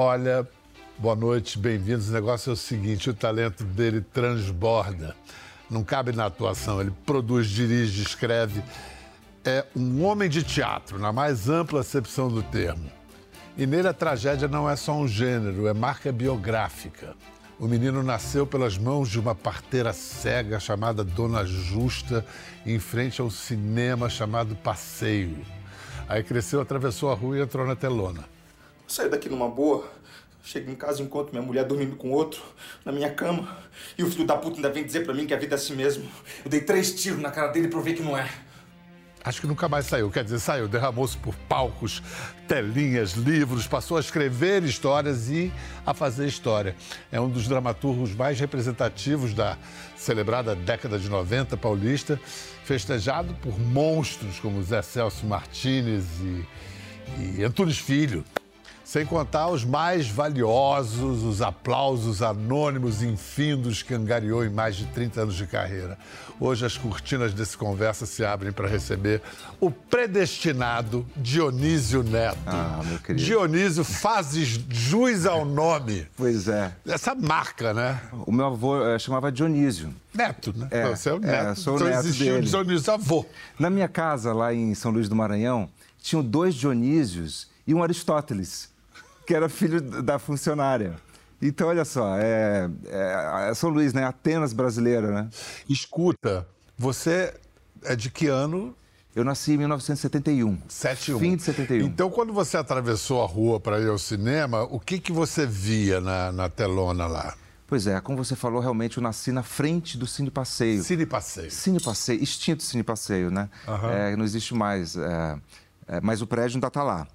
Olha, boa noite, bem-vindos. O negócio é o seguinte: o talento dele transborda. Não cabe na atuação, ele produz, dirige, escreve. É um homem de teatro, na mais ampla acepção do termo. E nele a tragédia não é só um gênero, é marca biográfica. O menino nasceu pelas mãos de uma parteira cega chamada Dona Justa, em frente ao cinema chamado Passeio. Aí cresceu, atravessou a rua e entrou na telona. Saio daqui numa boa. Chego em casa e encontro minha mulher dormindo com outro, na minha cama. E o filho da puta ainda vem dizer pra mim que a vida é assim mesmo. Eu dei três tiros na cara dele e provei que não é. Acho que nunca mais saiu. Quer dizer, saiu, derramou-se por palcos, telinhas, livros, passou a escrever histórias e a fazer história. É um dos dramaturgos mais representativos da celebrada década de 90 paulista, festejado por monstros como Zé Celso Martínez e, e Antunes Filho. Sem contar os mais valiosos, os aplausos anônimos infindos que angariou em mais de 30 anos de carreira. Hoje as cortinas desse conversa se abrem para receber o predestinado Dionísio Neto. Ah, meu querido. Dionísio faz jus ao nome. Pois é. Essa marca, né? O meu avô é, chamava Dionísio. Neto, né? É, Você é o é, neto. sou o então neto existiu dele. o Dionísio avô. Na minha casa, lá em São Luís do Maranhão, tinham dois Dionísios e um Aristóteles, que era filho da funcionária. Então, olha só, é, é- é São Luís, né? Atenas brasileira, né? Escuta, você é de que ano? Eu nasci em 1971. 71. Fim de 71. Então, quando você atravessou a rua para ir ao cinema, o que, que você via na, na telona lá? Pois é, como você falou, realmente eu nasci na frente do Cine Passeio. Cine Passeio. Cine Passeio, extinto Cine Passeio, né? Aham. É, não existe mais, é, é, mas o prédio ainda está lá.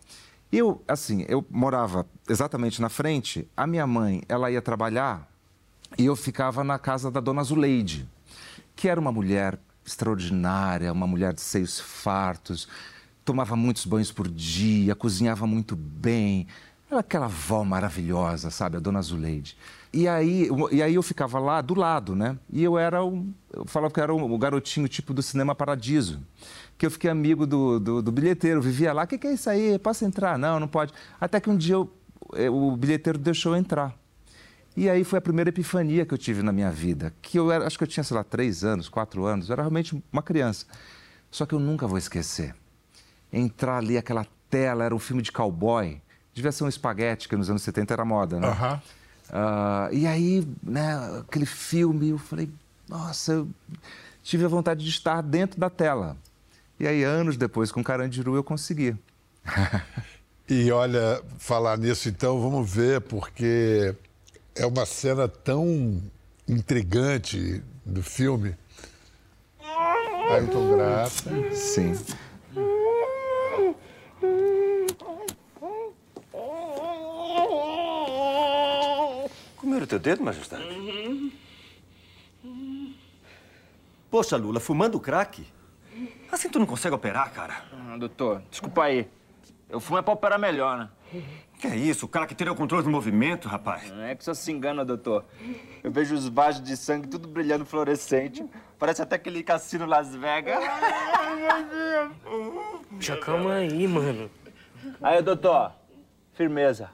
Eu, assim, eu morava exatamente na frente, a minha mãe, ela ia trabalhar e eu ficava na casa da dona Zuleide, que era uma mulher extraordinária, uma mulher de seios fartos, tomava muitos banhos por dia, cozinhava muito bem. Era aquela avó maravilhosa, sabe, a dona Zuleide. E aí, e aí eu ficava lá do lado, né? E eu era o. Eu falava que era o garotinho tipo do Cinema Paradiso. Que eu fiquei amigo do, do, do bilheteiro, vivia lá. O que, que é isso aí? Posso entrar? Não, não pode. Até que um dia eu- eh, o bilheteiro deixou eu entrar. E aí foi a primeira epifania que eu tive na minha vida. Que eu era, acho que eu tinha, sei lá, três anos, quatro anos. Eu era realmente uma criança. Só que eu nunca vou esquecer. Entrar ali, aquela tela, era um filme de cowboy. Devia ser um espaguete, que nos anos 70 era moda, né? Aham. Ah, e aí, né, aquele filme, eu falei, nossa, eu tive a vontade de estar dentro da tela. E aí, anos depois, com Carandiru, eu consegui. E olha, falar nisso então, vamos ver, porque é uma cena tão intrigante do filme. Ailton Graça. Sim. Comeram o teu dedo, majestade? Poxa, Lula, fumando crack? Assim tu não consegue operar, cara? Ah, doutor, desculpa aí. Eu fumo é pra operar melhor, né? Que é isso? O crack teria o controle do movimento, rapaz. Não é que você se engana, doutor. Eu vejo os vasos de sangue tudo brilhando fluorescente. Parece até aquele cassino Las Vegas. Já calma aí, mano. Aí, doutor, firmeza.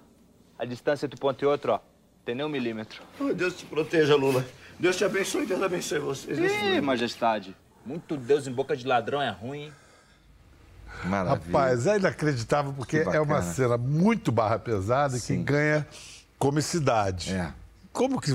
A distância entre um ponto e outro, ó, tem nem um milímetro. Oh, Deus te proteja, Lula. Deus te abençoe e Deus abençoe vocês. Ih, majestade. Muito Deus em boca de ladrão é ruim, hein? Maravilha. Rapaz, é inacreditável porque Que é uma cena muito barra pesada que Sim. ganha comicidade. É. Como que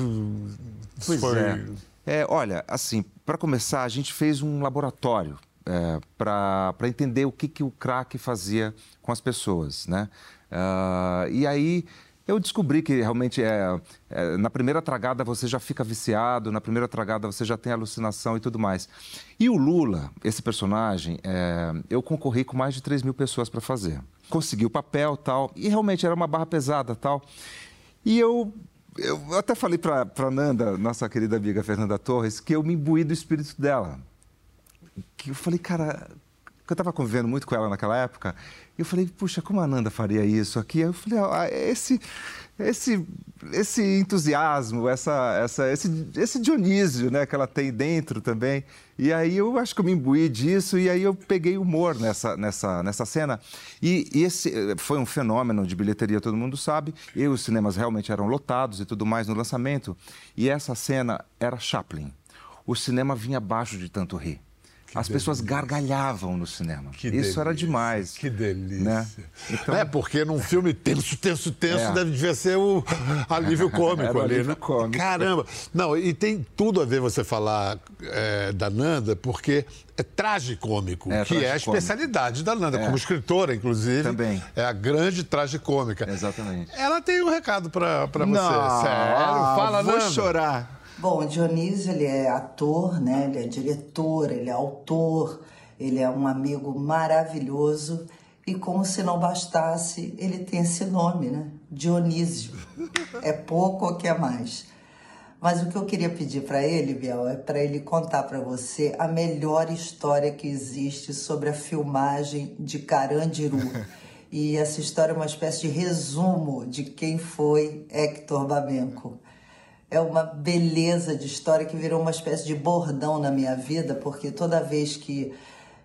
Pois foi? é. É, olha, assim, para começar, a gente fez um laboratório é, para entender o que, que o crack fazia com as pessoas, né? Ah, e aí eu descobri que realmente é, é, na primeira tragada você já fica viciado, na primeira tragada você já tem alucinação e tudo mais. E o Lula, esse personagem, é, eu concorri com mais de 3 mil pessoas para fazer. Consegui o papel tal, e realmente era uma barra pesada tal. E eu, eu até falei para Nanda, nossa querida amiga Fernanda Torres, que eu me imbuí do espírito dela. Que eu falei, cara, porque eu estava convivendo muito com ela naquela época. E eu falei, puxa, como a Nanda faria isso aqui? Eu falei, ah, esse, esse, esse entusiasmo, essa, essa, esse, esse Dionísio né, que ela tem dentro também. E aí eu acho que eu me imbuí disso e aí eu peguei humor nessa, nessa, nessa cena. E, e esse foi um fenômeno de bilheteria, todo mundo sabe. E os cinemas realmente eram lotados e tudo mais no lançamento. E essa cena era Chaplin. O cinema vinha abaixo de tanto rir. As pessoas gargalhavam no cinema. Que Isso delícia, era demais. Que delícia. Né? Então- É, porque num filme tenso, tenso, tenso, É. deve devia ser o alívio cômico ali, alívio né? cômico. Caramba! Não, e tem tudo a ver você falar é, da Nanda, porque é tragicômico, É, que é a tragicômico. especialidade da Nanda, É. como escritora, inclusive. Também. É a grande tragicômica. Exatamente. Ela tem um recado pra, pra você. Não, Sério? Fala, vou Nanda. chorar. Bom, Dionísio ele é ator, né? Ele é diretor, ele é autor, ele é um amigo maravilhoso e como se não bastasse, ele tem esse nome, né? Dionísio. É pouco ou quer mais. Mas o que eu queria pedir para ele, Biel, é para ele contar para você a melhor história que existe sobre a filmagem de Carandiru. E essa história é uma espécie de resumo de quem foi Hector Babenco. É uma beleza de história que virou uma espécie de bordão na minha vida, porque toda vez que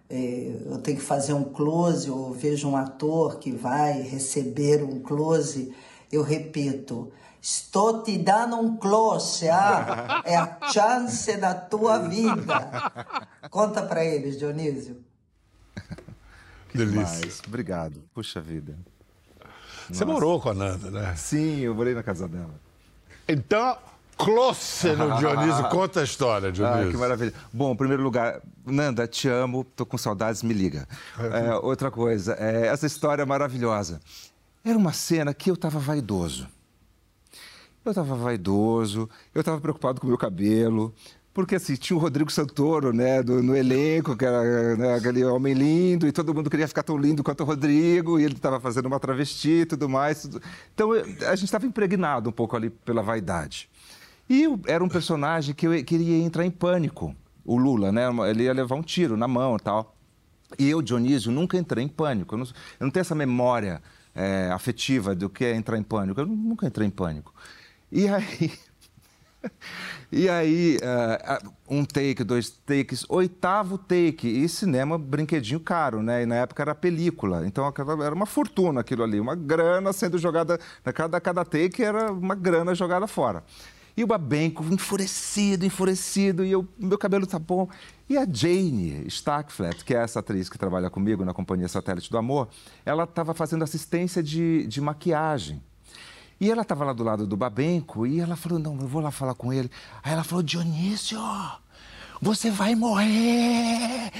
eh, eu tenho que fazer um close ou vejo um ator que vai receber um close, eu repito: Estou te dando um close, ah? É a chance da tua vida. Conta pra eles, Dionísio. Delícia. Mas, obrigado. Puxa vida. Você morou com a Nanda, né? Sim, eu morei na casa dela. Então, close no Dionísio. Conta a história, Dionísio. Ah, que maravilha. Bom, em primeiro lugar, Nanda, te amo, tô com saudades, me liga. É, outra coisa, é, essa história é maravilhosa. Era uma cena que eu estava vaidoso. Eu estava vaidoso, eu estava preocupado com o meu cabelo, porque assim, tinha o Rodrigo Santoro, né, do- no elenco, que era né, aquele homem lindo, e todo mundo queria ficar tão lindo quanto o Rodrigo, e ele estava fazendo uma travesti e tudo mais. tudo- Então, a gente estava impregnado um pouco ali pela vaidade. E eu- era um personagem que eu queria entrar em pânico. O Lula, né? Ele ia levar um tiro na mão e tal. E eu, Dionísio, nunca entrei em pânico. Eu não, eu não tenho essa memória é, afetiva do que é entrar em pânico. Eu nunca entrei em pânico. E aí. E aí, ah, um take, dois takes, oitavo take. E cinema, brinquedinho caro, né? E na época era película. Então era uma fortuna aquilo ali, uma grana sendo jogada. Cada, cada take era uma grana jogada fora. E o Babenco enfurecido, enfurecido, e eu, meu cabelo tá bom. E a Jane Stackflat, que é essa atriz que trabalha comigo na Companhia Satélite do Amor, ela estava fazendo assistência de, de maquiagem. E ela estava lá do lado do Babenco e ela falou: Não, eu vou lá falar com ele. Aí ela falou: Dionísio, você vai morrer!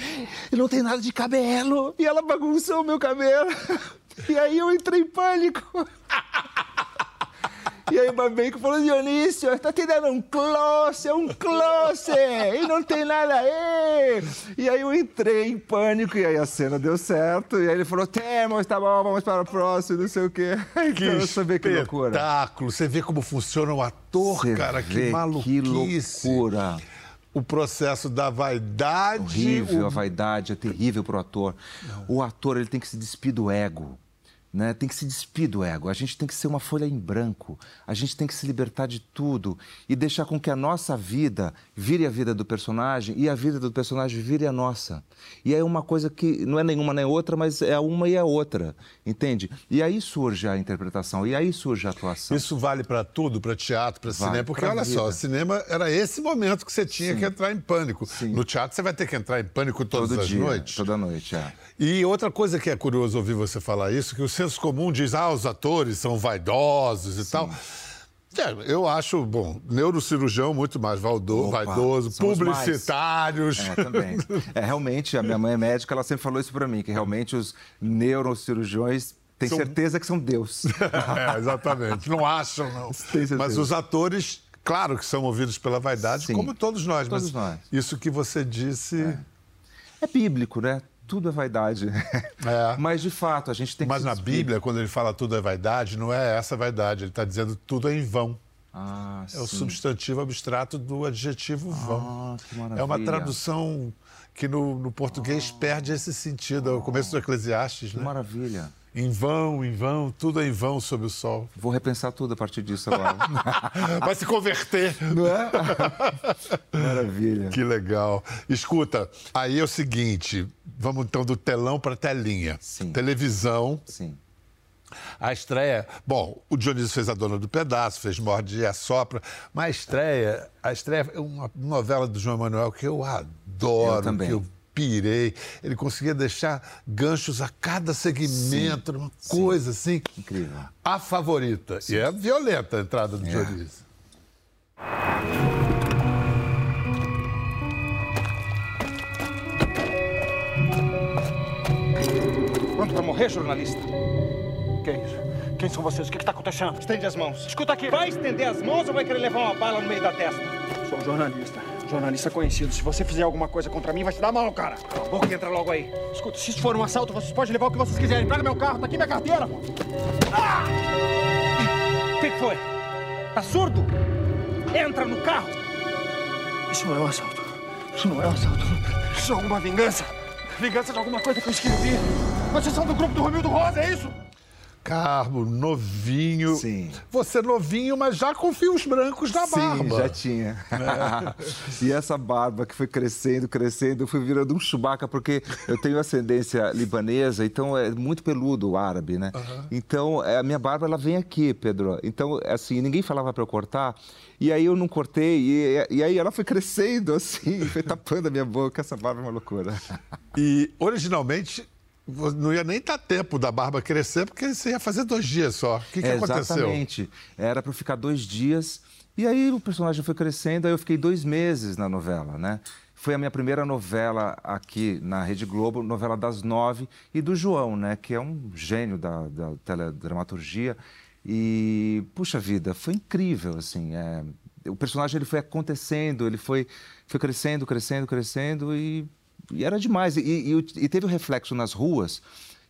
E não tem nada de cabelo. E ela bagunçou o meu cabelo. E aí eu entrei em pânico. E aí o Babenco falou, Dionísio, tá te dando um close, é um close, e não tem nada aí. E aí eu entrei em pânico, e aí a cena deu certo, e aí ele falou, temos, tá bom, vamos para o próximo, não sei o quê. Que Então, vê que loucura. espetáculo. Você vê como funciona o ator, Você cara. Que maluquice. Que loucura. O processo da vaidade. Horrível, o- a vaidade é terrível para o ator. O ator ele tem que se despir do ego. Né? Tem que se despir do ego. A gente tem que ser uma folha em branco. A gente tem que se libertar de tudo e deixar com que a nossa vida vire a vida do personagem e a vida do personagem vire a nossa. E é uma coisa que não é nenhuma nem outra, mas é uma e a outra. Entende? E aí surge a interpretação, e aí surge a atuação. Isso vale para tudo, para teatro, para Vale cinema. Porque olha vida. só, cinema era esse momento que você tinha que entrar em pânico. No teatro você vai ter que entrar em pânico todas Todo as dia, noites. toda noite, é. E outra coisa que é curioso ouvir você falar isso, que o senso comum diz, ah, os atores são vaidosos e tal. É, eu acho, bom, neurocirurgião muito mais valdo- Opa, vaidoso, são os mais. publicitários. É, também. É, realmente, a minha mãe é médica, ela sempre falou isso pra mim, que realmente os neurocirurgiões têm São- certeza que são Deus. É, exatamente. Não acham, não. Mas os atores, claro que são movidos pela vaidade, Sim. como todos nós. Todos mas nós. isso que você disse. É bíblico, né? Tudo é vaidade. É. Mas, de fato, a gente tem Mas que... na se despir. Bíblia, quando ele fala tudo é vaidade, não é essa vaidade. Ele está dizendo tudo é em vão. Ah, É o sim. substantivo abstrato do adjetivo vão. Ah, que é uma tradução que no, no português perde esse sentido. É o começo do Eclesiastes, né? Maravilha. Em vão, em vão, tudo é em vão sob o sol. Vou repensar tudo a partir disso agora. Vai se converter. Não é? Maravilha. Que legal. Escuta, aí é o seguinte, vamos então do telão para telinha. Sim. Televisão. Sim. A estreia, bom, o Dionísio fez A Dona do Pedaço, fez Morde e Assopra, mas a estreia, a estreia é uma novela do João Emanuel que eu adoro, Eu também. que eu pirei. Ele conseguia deixar ganchos a cada segmento, uma coisa assim. Incrível. A favorita. E é violenta a entrada do Dionísio. Pronto pra morrer, jornalista? Que é isso? Quem são vocês? O que está acontecendo? Estende as mãos. Escuta aqui. Vai estender as mãos ou vai querer levar uma bala no meio da testa? Sou um jornalista. Jornalista conhecido. Se você fizer alguma coisa contra mim, vai se dar mal, cara. Cala a boca e entra logo aí. Escuta, se isso for um assalto, vocês podem levar o que vocês quiserem. Pega meu carro, tá aqui minha carteira. pô. O que, que foi? Tá surdo? Entra no carro. Isso não é um assalto. Isso não é um assalto. Isso é alguma vingança. Vingança de alguma coisa que eu escrevi. Vocês são do grupo do Romildo Rosa, é isso? Carmo, novinho. Sim. Você novinho, mas já com fios brancos na Sim, barba. já tinha. e essa barba que foi crescendo, crescendo, eu fui virando um Chewbacca, porque eu tenho ascendência libanesa, então é muito peludo o árabe, né? Então, é, a minha barba, ela vem aqui, Pedro. Então, assim, ninguém falava para eu cortar, e aí eu não cortei, e, e aí ela foi crescendo, assim, foi tapando a minha boca. Essa barba é uma loucura. E originalmente não ia nem dar tempo da barba crescer, porque você ia fazer dois dias só. O que, que aconteceu? Exatamente. Era para ficar dois dias. E aí o personagem foi crescendo, aí eu fiquei dois meses na novela, né? Foi a minha primeira novela aqui na Rede Globo, novela das nove, e do João, né? Que é um gênio da, da teledramaturgia. E, puxa vida, foi incrível, assim. é, o personagem ele foi acontecendo, ele foi, foi crescendo, crescendo, crescendo, e, e era demais. E, e, e teve o reflexo nas ruas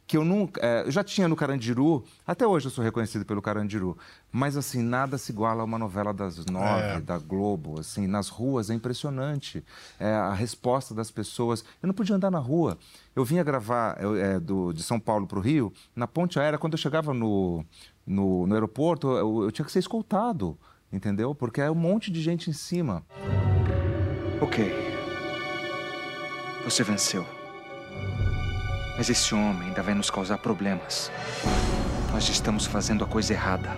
que eu nunca. é, eu já tinha no Carandiru, até hoje eu sou reconhecido pelo Carandiru, mas assim, nada se iguala a uma novela das nove, É. da Globo, assim, nas ruas é impressionante. É, a resposta das pessoas. Eu não podia andar na rua. Eu vinha gravar eu, é, do, de São Paulo para o Rio, na ponte aérea, quando eu chegava no, no, no aeroporto, eu, eu tinha que ser escoltado, entendeu? Porque é um monte de gente em cima. Ok. Você venceu. Mas esse homem ainda vai nos causar problemas. Nós estamos fazendo a coisa errada.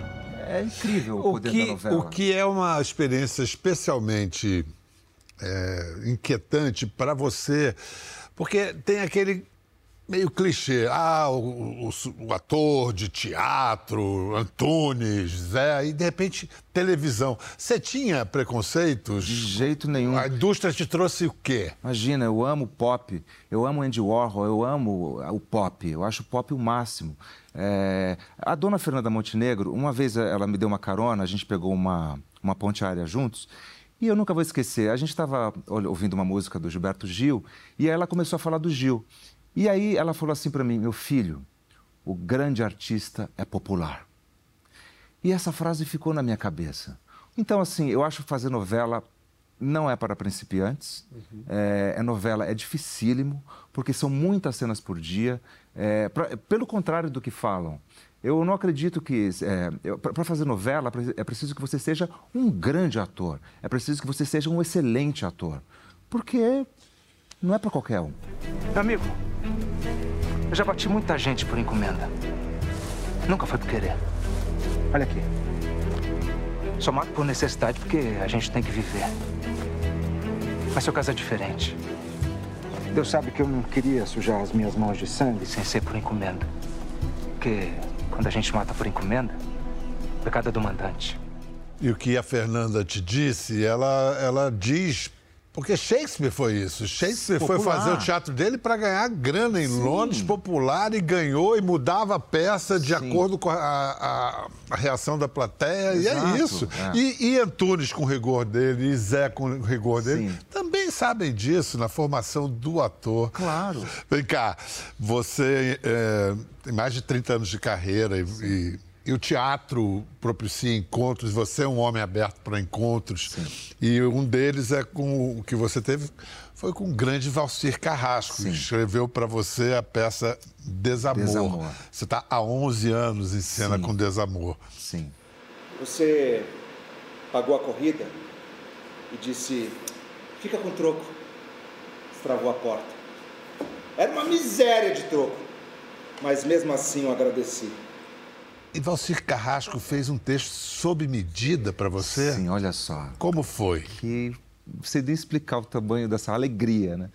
É incrível o, O poder da que, novela. o que é uma experiência especialmente é, inquietante para você, porque tem aquele meio clichê. Ah, o, o- o ator de teatro, Antunes, Zé, e de repente televisão. Você tinha preconceitos? De jeito nenhum. A indústria te trouxe o quê? Imagina, eu amo pop, eu amo Andy Warhol, eu amo o pop, eu acho o pop o máximo. É, a dona Fernanda Montenegro, uma vez ela me deu uma carona, a gente pegou uma, uma ponte aérea juntos, e eu nunca vou esquecer, a gente estava ouvindo uma música do Gilberto Gil, e aí ela começou a falar do Gil. E aí ela falou assim para mim, meu filho, o grande artista é popular. E essa frase ficou na minha cabeça. Então, assim, eu acho fazer novela não é para principiantes. É, é novela, é dificílimo, porque são muitas cenas por dia. É, pra- pelo contrário do que falam. Eu não acredito que. para fazer novela, é preciso que você seja um grande ator. É preciso que você seja um excelente ator. Porque não é para qualquer um. Meu amigo, eu já bati muita gente por encomenda. Nunca foi por querer. Olha aqui. Só mato por necessidade porque a gente tem que viver. Mas seu caso é diferente. Deus sabe que eu não queria sujar as minhas mãos de sangue. Sem ser por encomenda. Porque quando a gente mata por encomenda, o pecado é do mandante. E o que a Fernanda te disse, ela, ela diz. Porque Shakespeare foi isso. Shakespeare foi Popular. fazer o teatro dele para ganhar grana em Londres, popular, e ganhou e mudava a peça de acordo com a, a- a reação da plateia. E é Exato, isso. é. E, e Antunes com o rigor dele, e Zé com o rigor dele, Sim. também sabem disso na formação do ator. Claro. Vem cá, você é, tem mais de 30 anos de carreira e, e E o teatro propicia encontros, você é um homem aberto para encontros. Sim. E um deles é com o que você teve foi com o grande Valcir Carrasco, Sim. que escreveu para você a peça Desamor. Desamor. Você está há 11 anos em cena Sim. com Desamor. Sim. Você pagou a corrida e disse: fica com troco. Travou a porta. Era uma miséria de troco, mas mesmo assim eu agradeci. E Valcir Carrasco fez um texto sob medida para você? Sim, olha só. Como foi? Que você nem explicar o tamanho dessa alegria, né?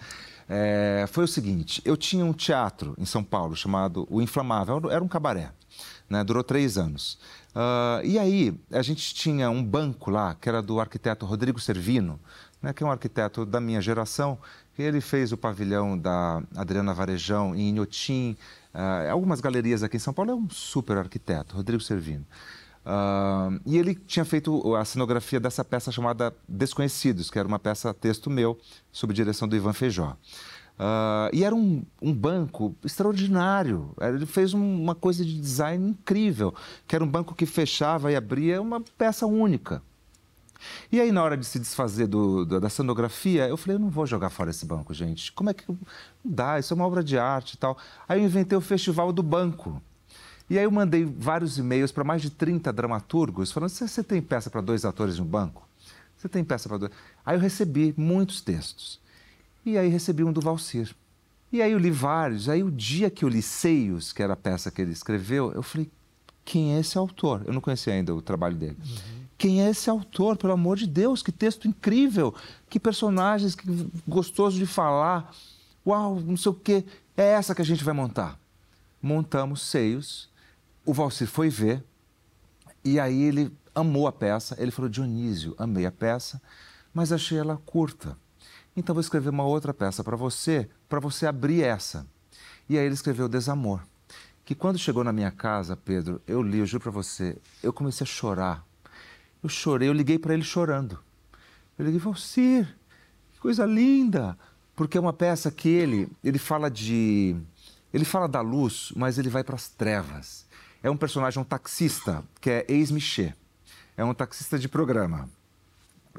É, foi o seguinte: eu tinha um teatro em São Paulo chamado O Inflamável, era um cabaré, né? durou três anos. Uh, e aí, a gente tinha um banco lá, que era do arquiteto Rodrigo Servino, né? que é um arquiteto da minha geração. Ele fez o pavilhão da Adriana Varejão em Inhotim, uh, algumas galerias aqui em São Paulo. É um super arquiteto, Rodrigo Servino. Uh, e ele tinha feito a cenografia dessa peça chamada Desconhecidos, que era uma peça texto meu, sob direção do Ivan Feijó. Uh, e era um, um, banco extraordinário. Ele fez uma coisa de design incrível, que era um banco que fechava e abria uma peça única. E aí, na hora de se desfazer do, do, da cenografia, eu falei, eu não vou jogar fora esse banco, gente. Como é que... Não dá, isso é uma obra de arte e tal. Aí eu inventei o Festival do Banco. E aí eu mandei vários e-mails para mais de 30 dramaturgos, falando, você tem peça para dois atores no banco? Você tem peça para dois... Aí eu recebi muitos textos. E aí recebi um do Valcir. E aí eu li vários. Aí o dia que eu li Seios, que era a peça que ele escreveu, eu falei, quem é esse autor? Eu não conhecia ainda o trabalho dele. Uhum. Quem é esse autor? Pelo amor de Deus, que texto incrível! Que personagens, que gostoso de falar. Uau, não sei o quê. É essa que a gente vai montar. Montamos Seios. O Valcir foi ver. E aí ele amou a peça. Ele falou, Dionísio, amei a peça, mas achei ela curta. Então vou escrever uma outra peça para você, para você abrir essa. E aí ele escreveu Desamor. Que quando chegou na minha casa, Pedro, eu li, eu juro para você, eu comecei a chorar. Eu chorei, eu liguei para ele chorando. Eu liguei, Valcir, que coisa linda! Porque é uma peça que ele, ele fala de. Ele fala da luz, mas ele vai para as trevas. É um personagem, um taxista, que é ex-Michê. É um taxista de programa.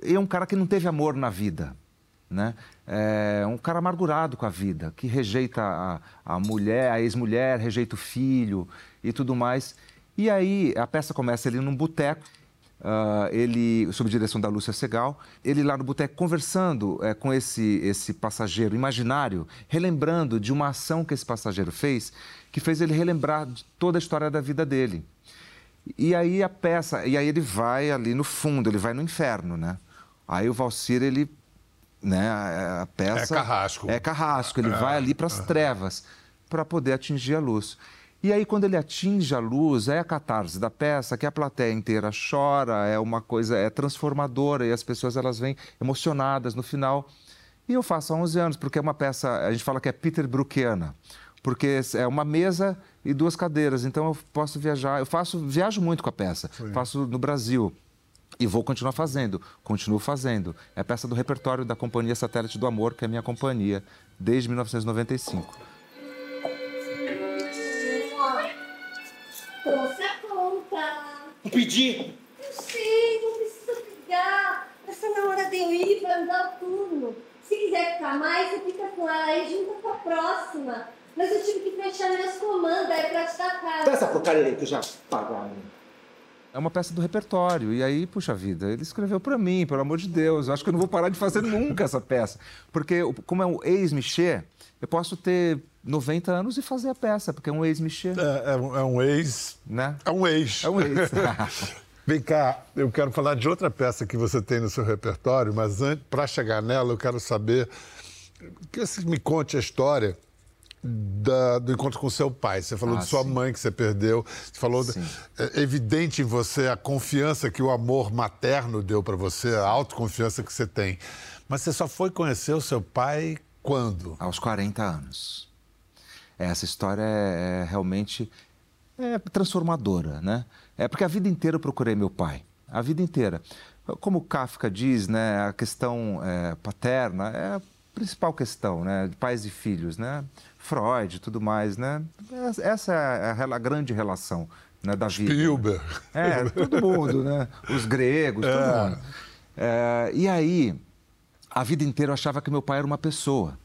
E é um cara que não teve amor na vida né? É um cara amargurado com a vida, que rejeita a, a mulher, a ex-mulher, rejeita o filho e tudo mais. E aí a peça começa ali num boteco, uh, ele sob direção da Lúcia Segal, ele lá no boteco conversando é, com esse esse passageiro imaginário, relembrando de uma ação que esse passageiro fez, que fez ele relembrar toda a história da vida dele. E aí a peça, e aí ele vai ali no fundo, ele vai no inferno, né? Aí o Valcir ele né? A, peça é carrasco. É carrasco. Ele é, vai ali para as trevas para poder atingir a luz. E aí, quando ele atinge a luz, é a catarse da peça, que a plateia inteira chora, é uma coisa, é transformadora e as pessoas elas vêm emocionadas no final. E eu faço há 11 anos, porque é uma peça, a gente fala que é Peter Brookiana, porque é uma mesa e duas cadeiras, então eu posso viajar, eu faço, viajo muito com a peça, Sim. faço no Brasil, e vou continuar fazendo, continuo fazendo. É peça do repertório da Companhia Satélite do Amor, que é a minha companhia, desde 1995. Trouxe a conta. Um pedi. Eu sei, não precisa pegar. Essa na hora de eu ir para andar o turno. Se quiser ficar mais, você fica com ela aí junto com a próxima. Mas eu tive que fechar minhas comandas, é pra te dar casa. Dá essa porcaria aí que eu já pagaram. É uma peça do repertório. E aí, puxa vida, ele escreveu para mim, pelo amor de Deus. Eu acho que eu não vou parar de fazer nunca essa peça. Porque, como é um ex-Michê, eu posso ter 90 anos e fazer a peça, porque é um ex-Michê. É, é, é, um ex. Né? É um ex. É um ex. Vem cá, eu quero falar de outra peça que você tem no seu repertório, mas para chegar nela, eu quero saber que você me conte a história da, do encontro com seu pai. Você falou ah, de sua sim. mãe que você perdeu. Você falou. É evidente em você a confiança que o amor materno deu para você, a autoconfiança que você tem. Mas você só foi conhecer o seu pai quando? Aos 40 anos. Essa história é, é realmente é transformadora, né? É porque a vida inteira eu procurei meu pai. A vida inteira. Como Kafka diz, né, a questão é, paterna é principal questão, né? De pais e filhos, né? Freud e tudo mais, né? Essa é a, a grande relação né, da vida. Spielberg. É, todo mundo, né? Os gregos, todo É. mundo. É, e aí, a vida inteira eu achava que meu pai era uma pessoa.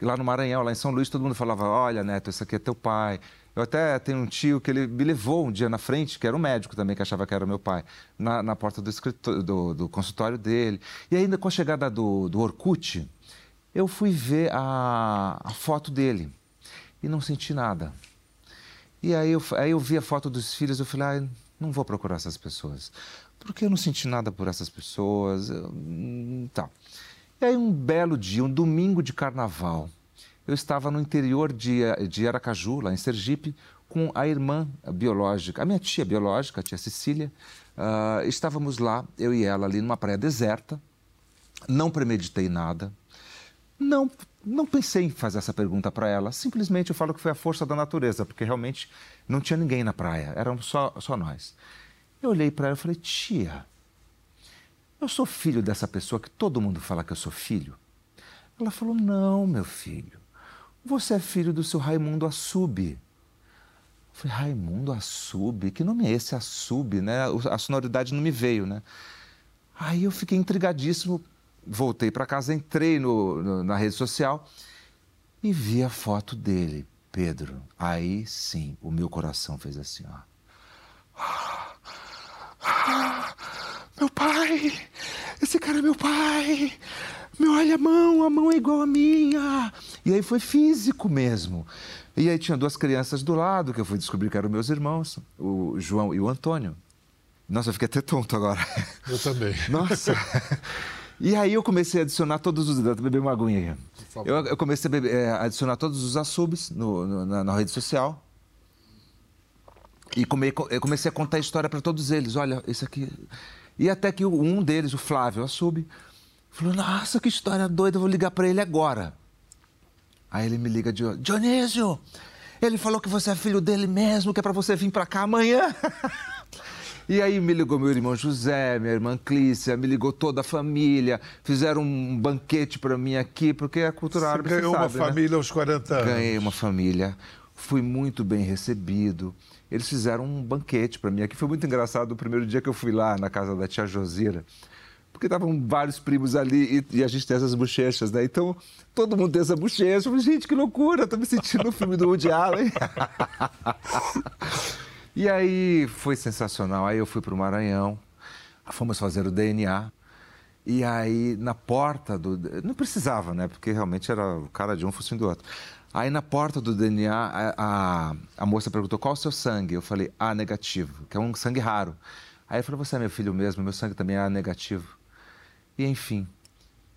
Lá no Maranhão, lá em São Luís, todo mundo falava: Olha, Neto, esse aqui é teu pai. Eu até tenho um tio que ele me levou um dia na frente, que era um médico também, que achava que era meu pai, na, na porta do, do, do consultório dele. E ainda com a chegada do, do Orkut, eu fui ver a, a foto dele e não senti nada. E aí eu, aí eu vi a foto dos filhos, eu falei, ah, não vou procurar essas pessoas. Porque eu não senti nada por essas pessoas. eu- hum, Tá. E aí um belo dia, um domingo de carnaval, eu estava no interior de, de Aracaju, lá em Sergipe, com a irmã biológica, a minha tia biológica, a tia Cecília. Ah, estávamos lá, eu e ela, ali numa praia deserta. Não premeditei nada. Não, não pensei em fazer essa pergunta para ela. Simplesmente eu falo que foi a força da natureza, porque realmente não tinha ninguém na praia, eram só, só nós. Eu olhei para ela e falei: Tia, eu sou filho dessa pessoa que todo mundo fala que eu sou filho? Ela falou: Não, meu filho, você é filho do seu Raimundo Assub. Eu falei: Raimundo Assub? Que nome é esse Assub, né? A sonoridade não me veio, né? Aí eu fiquei intrigadíssimo, voltei para casa, entrei no- no- na rede social e vi a foto dele, Pedro. Aí sim, o meu coração fez assim, ó. Meu pai! Esse cara é meu pai! Meu, olha a mão, a mão é igual a minha! E aí foi físico mesmo. E aí tinha duas crianças do lado, que eu fui descobrir que eram meus irmãos, o João e o Antônio. Nossa, eu fiquei até tonto agora. Eu também. Nossa! E aí eu comecei a adicionar todos os. Beber uma aguinha aqui. favor. Eu, eu comecei a beber- é, adicionar todos os assubs no- no- na, na rede social. E come- eu comecei a contar a história para todos eles. Olha, esse aqui. E até que um deles, o Flávio Assub, falou: Nossa, que história doida, eu vou ligar para ele agora. Aí ele me liga Dionísio, ele falou que você é filho dele mesmo, que é para você vir para cá amanhã. E aí me ligou meu irmão José, minha irmã Clícia, me ligou toda a família, fizeram um banquete para mim aqui, porque a cultura Você árabe ganhou você uma sabe, né? família aos 40 anos. Ganhei uma família, fui muito bem recebido. Eles fizeram um banquete para mim aqui. Foi muito engraçado o primeiro dia que eu fui lá na casa da tia Josira. Porque estavam vários primos ali e, e a gente tem essas bochechas, né? Então, todo mundo tem essa bochecha. Eu falei, gente, que loucura, tô me sentindo no filme do Woody Allen. e aí foi sensacional. Aí eu fui para o Maranhão, fomos fazer o DNA. E aí, na porta do. Não precisava, né? Porque realmente era o cara de um focinho do outro. Aí, na porta do DNA, a, a, a moça perguntou qual o seu sangue. Eu falei, A negativo, que é um sangue raro. Aí ele falou, você é meu filho mesmo, meu sangue também é A negativo. E enfim.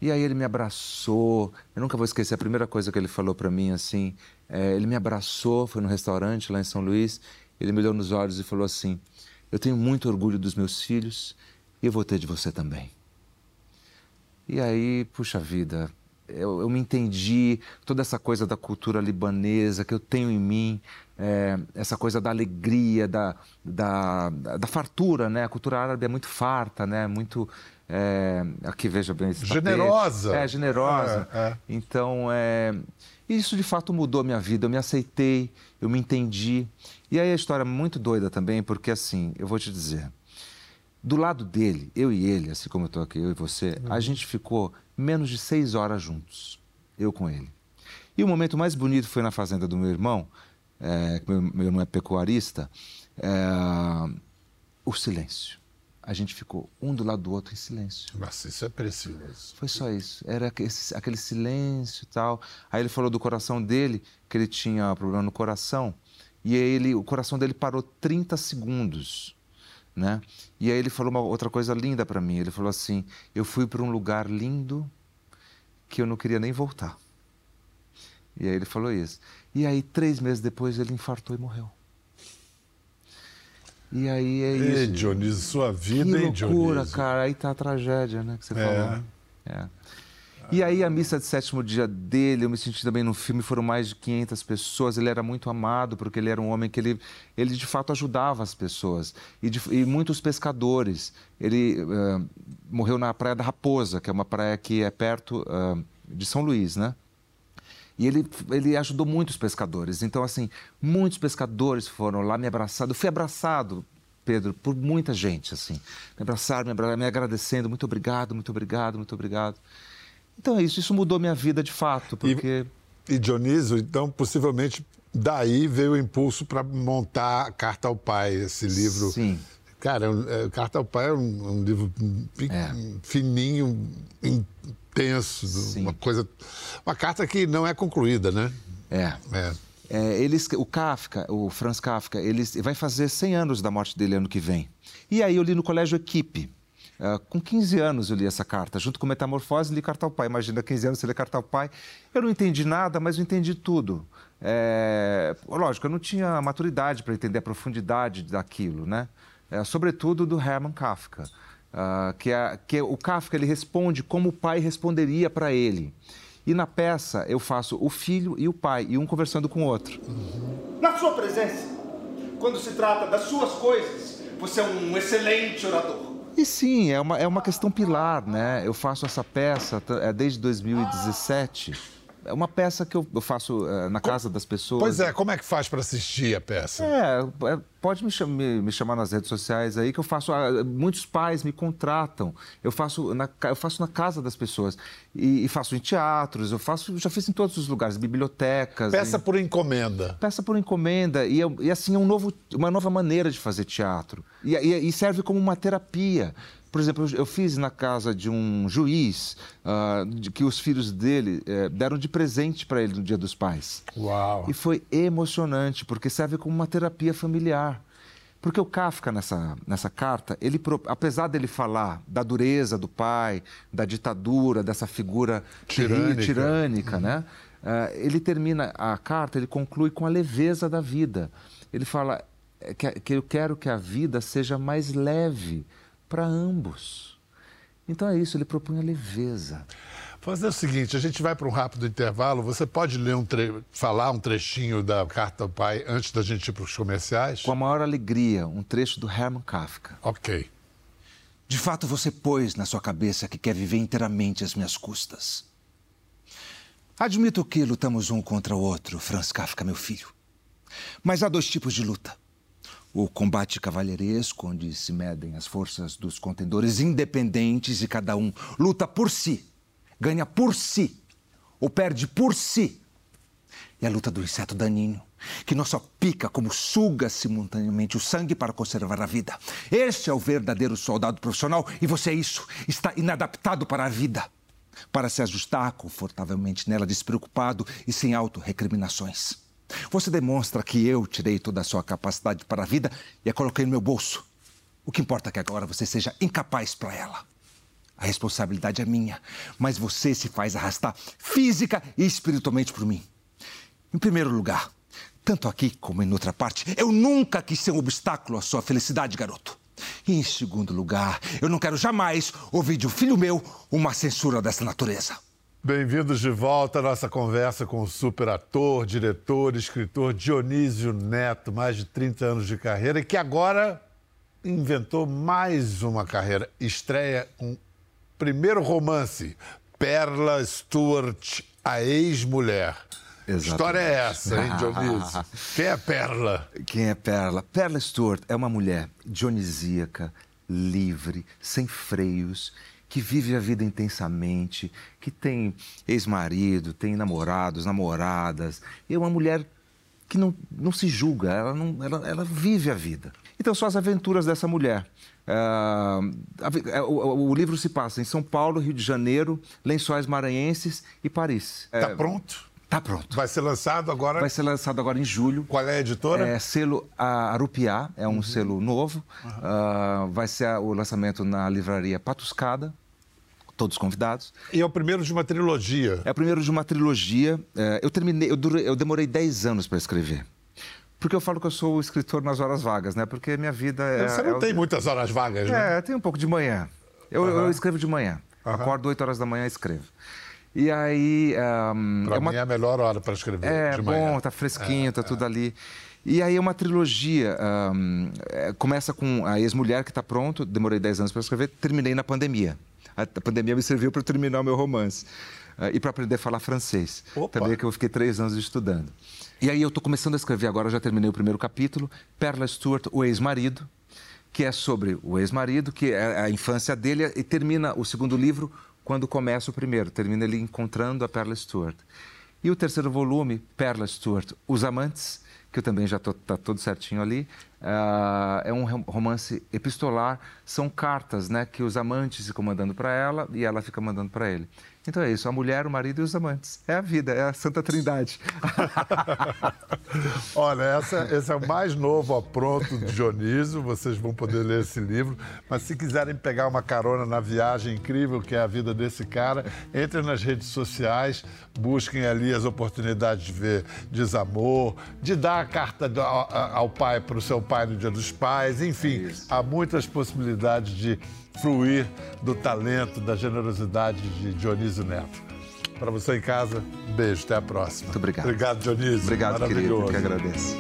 E aí ele me abraçou. Eu nunca vou esquecer a primeira coisa que ele falou para mim assim. é, ele me abraçou, foi no restaurante lá em São Luís. Ele me olhou nos olhos e falou assim: Eu tenho muito orgulho dos meus filhos e eu vou ter de você também. E aí, puxa vida, eu, eu me entendi toda essa coisa da cultura libanesa que eu tenho em mim, é, essa coisa da alegria, da, da, da fartura, né? A cultura árabe é muito farta, né? Muito. é, aqui, veja bem. esse tapete. Generosa. É, generosa. É, é. Então, é, isso de fato mudou a minha vida. Eu me aceitei, eu me entendi. E aí a história é muito doida também, porque assim, eu vou te dizer. Do lado dele, eu e ele, assim como eu estou aqui, eu e você, a gente ficou menos de seis horas juntos, eu com ele. E o momento mais bonito foi na fazenda do meu irmão, é, que meu, meu irmão é pecuarista, é, o silêncio. A gente ficou um do lado do outro em silêncio. Nossa, isso é precioso. Foi só isso. Era aquele, aquele silêncio e tal. Aí ele falou do coração dele, que ele tinha problema no coração. E ele, o coração dele parou 30 segundos. Né? E aí ele falou uma outra coisa linda para mim. Ele falou assim: Eu fui para um lugar lindo que eu não queria nem voltar. E aí ele falou isso. E aí, três meses depois, ele infartou e morreu. E aí é Ei, isso. Dionísio, sua Que vida, hein, loucura, Dionísio? cara. Aí tá a tragédia, né, que você É. falou. É. E aí a missa de sétimo dia dele, eu me senti também no filme, foram mais de 500 pessoas. Ele era muito amado porque ele era um homem que ele, ele de fato ajudava as pessoas e, de- e muitos pescadores. Ele eh, morreu na praia da Raposa, que é uma praia que é perto, ah, de São Luís, né? E ele, ele ajudou muitos pescadores. Então, assim, muitos pescadores foram lá me abraçar. Eu fui abraçado, Pedro, por muita gente, assim. Me abraçaram, me, abra... me agradecendo. Muito obrigado, muito obrigado, muito obrigado. Então é isso. Isso mudou minha vida de fato, porque... E, e Dionísio, então, possivelmente, daí veio o impulso para montar Carta ao Pai, esse livro... Sim. Cara, é, Carta ao Pai é um, um livro é. fininho, intenso, Sim. uma coisa. Uma carta que não é concluída, né? É. é. é eles, o Kafka, o Franz Kafka, ele vai fazer 100 anos da morte dele ano que vem. E aí eu li no colégio Equipe. Uh, com 15 anos eu li essa carta, junto com Metamorfose, li Carta ao Pai. Imagina, 15 anos você lê Carta ao Pai. Eu não entendi nada, mas eu entendi tudo. É... Lógico, eu não tinha maturidade para entender a profundidade daquilo, né? É, sobretudo do Hermann Kafka. Uh, que, é, que é, o Kafka ele responde como o pai responderia para ele. E na peça eu faço o filho e o pai, e um conversando com o outro. Na sua presença, quando se trata das suas coisas, você é um excelente orador. E sim, é uma, é uma questão pilar, né? Eu faço essa peça é, desde 2017 é uma peça que eu, faço uh, na casa das pessoas. Pois é, como é que faz para assistir a peça? É, é pode me, cham me, chamar nas redes sociais aí que eu faço. Uh, muitos pais me contratam. Eu faço na, eu faço na casa das pessoas e, e faço em teatros. Eu faço, já fiz em todos os lugares, bibliotecas. Peça por encomenda. Peça por encomenda e, e assim é um novo, uma nova maneira de fazer teatro e, e, e serve como uma terapia. Por exemplo, eu fiz na casa de um juiz uh, de, que os filhos dele uh, deram de presente para ele no Dia dos Pais. Uau! E foi emocionante, porque serve como uma terapia familiar. Porque o Kafka, nessa, nessa carta, ele, apesar dele falar da dureza do pai, da ditadura, dessa figura tirânica, tirânica uhum. né? Uh, ele termina a carta, ele conclui com a leveza da vida. Ele fala é, que, que eu quero que a vida seja mais leve, para ambos. Então é isso, ele propunha leveza. Fazer o seguinte, a gente vai para um rápido intervalo. Você pode ler um tre... falar um trechinho da Carta ao Pai antes da gente ir para os comerciais? Com a maior alegria, um trecho do Hermann Kafka. Ok. De fato, você pôs na sua cabeça que quer viver inteiramente às minhas custas. Admito que lutamos um contra o outro, Franz Kafka, meu filho. Mas há dois tipos de luta o combate cavalheiresco, onde se medem as forças dos contendores independentes e cada um luta por si, ganha por si ou perde por si. E a luta do inseto daninho, que não só pica, como suga simultaneamente o sangue para conservar a vida. Este é o verdadeiro soldado profissional e você é isso, está inadaptado para a vida. Para se ajustar confortavelmente nela, despreocupado e sem auto-recriminações. Você demonstra que eu tirei toda a sua capacidade para a vida e a coloquei no meu bolso. O que importa é que agora você seja incapaz para ela. A responsabilidade é minha, mas você se faz arrastar física e espiritualmente por mim. Em primeiro lugar, tanto aqui como em outra parte, eu nunca quis ser um obstáculo à sua felicidade, garoto. E em segundo lugar, eu não quero jamais ouvir de um filho meu uma censura dessa natureza. Bem-vindos de volta à nossa conversa com o super ator, diretor, escritor Dionísio Neto, mais de 30 anos de carreira, e que agora inventou mais uma carreira. Estreia um primeiro romance, Perla Stewart, a ex-mulher. História é essa, hein, Dionísio? Quem é Perla? Quem é Perla? Perla Stewart é uma mulher dionisíaca, livre, sem freios que vive a vida intensamente, que tem ex-marido, tem namorados, namoradas. É uma mulher que não, não se julga, ela, não, ela, ela vive a vida. Então, são as aventuras dessa mulher. Uh, o, o, livro se passa em São Paulo, Rio de Janeiro, Lençóis Maranhenses e Paris. Está é, pronto? Está pronto. Vai ser lançado agora? Vai ser lançado agora em julho. Qual é a editora? É selo Arupiá, é um uhum. selo novo. Uhum. Uh, vai ser o lançamento na livraria Patuscada, todos convidados. E é o primeiro de uma trilogia. É o primeiro de uma trilogia. É, eu terminei, eu, durei, eu demorei 10 anos para escrever. Porque eu falo que eu sou o escritor nas horas vagas, né? Porque minha vida é. Você não é, tem muitas horas vagas, né? É, tem um pouco de manhã. Eu, uhum. eu escrevo de manhã. Uhum. Acordo 8 horas da manhã e escrevo. E aí. Um, pra é uma... mim é a melhor hora para escrever. É, de manhã. bom, tá fresquinho, é, tá é. tudo ali. E aí é uma trilogia. Um, é, começa com a ex-mulher que está pronto, demorei 10 anos para escrever, terminei na pandemia. A pandemia me serviu para terminar o meu romance. uh, e para aprender a falar francês. Opa. Também que eu fiquei três anos estudando. E aí eu estou começando a escrever agora, já terminei o primeiro capítulo, Perla Stewart, o ex-marido, que é sobre o ex-marido, que é a infância dele, e termina o segundo livro quando começa o primeiro, termina ele encontrando a Perla Stewart. E o terceiro volume, Perla Stewart, Os Amantes, que eu também já está todo certinho ali, uh, é um romance epistolar, são cartas né, que os amantes ficam mandando para ela e ela fica mandando para ele. Então é isso, a mulher, o marido e os amantes. É a vida, é a Santa Trindade. Olha, essa, esse é o mais novo apronto de Dionísio, vocês vão poder ler esse livro. Mas se quiserem pegar uma carona na viagem incrível que é a vida desse cara, entrem nas redes sociais, busquem ali as oportunidades de ver desamor, de dar a carta ao, ao, pai para o seu pai no Dia dos Pais, enfim, há muitas possibilidades de fruir do talento, da generosidade de Dionísio Neto. Para você em casa, beijo, até a próxima. Muito obrigado. Obrigado, Dionísio. Obrigado, querido, que agradeço.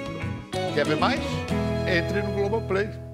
Quer ver mais? Entre no Globoplay.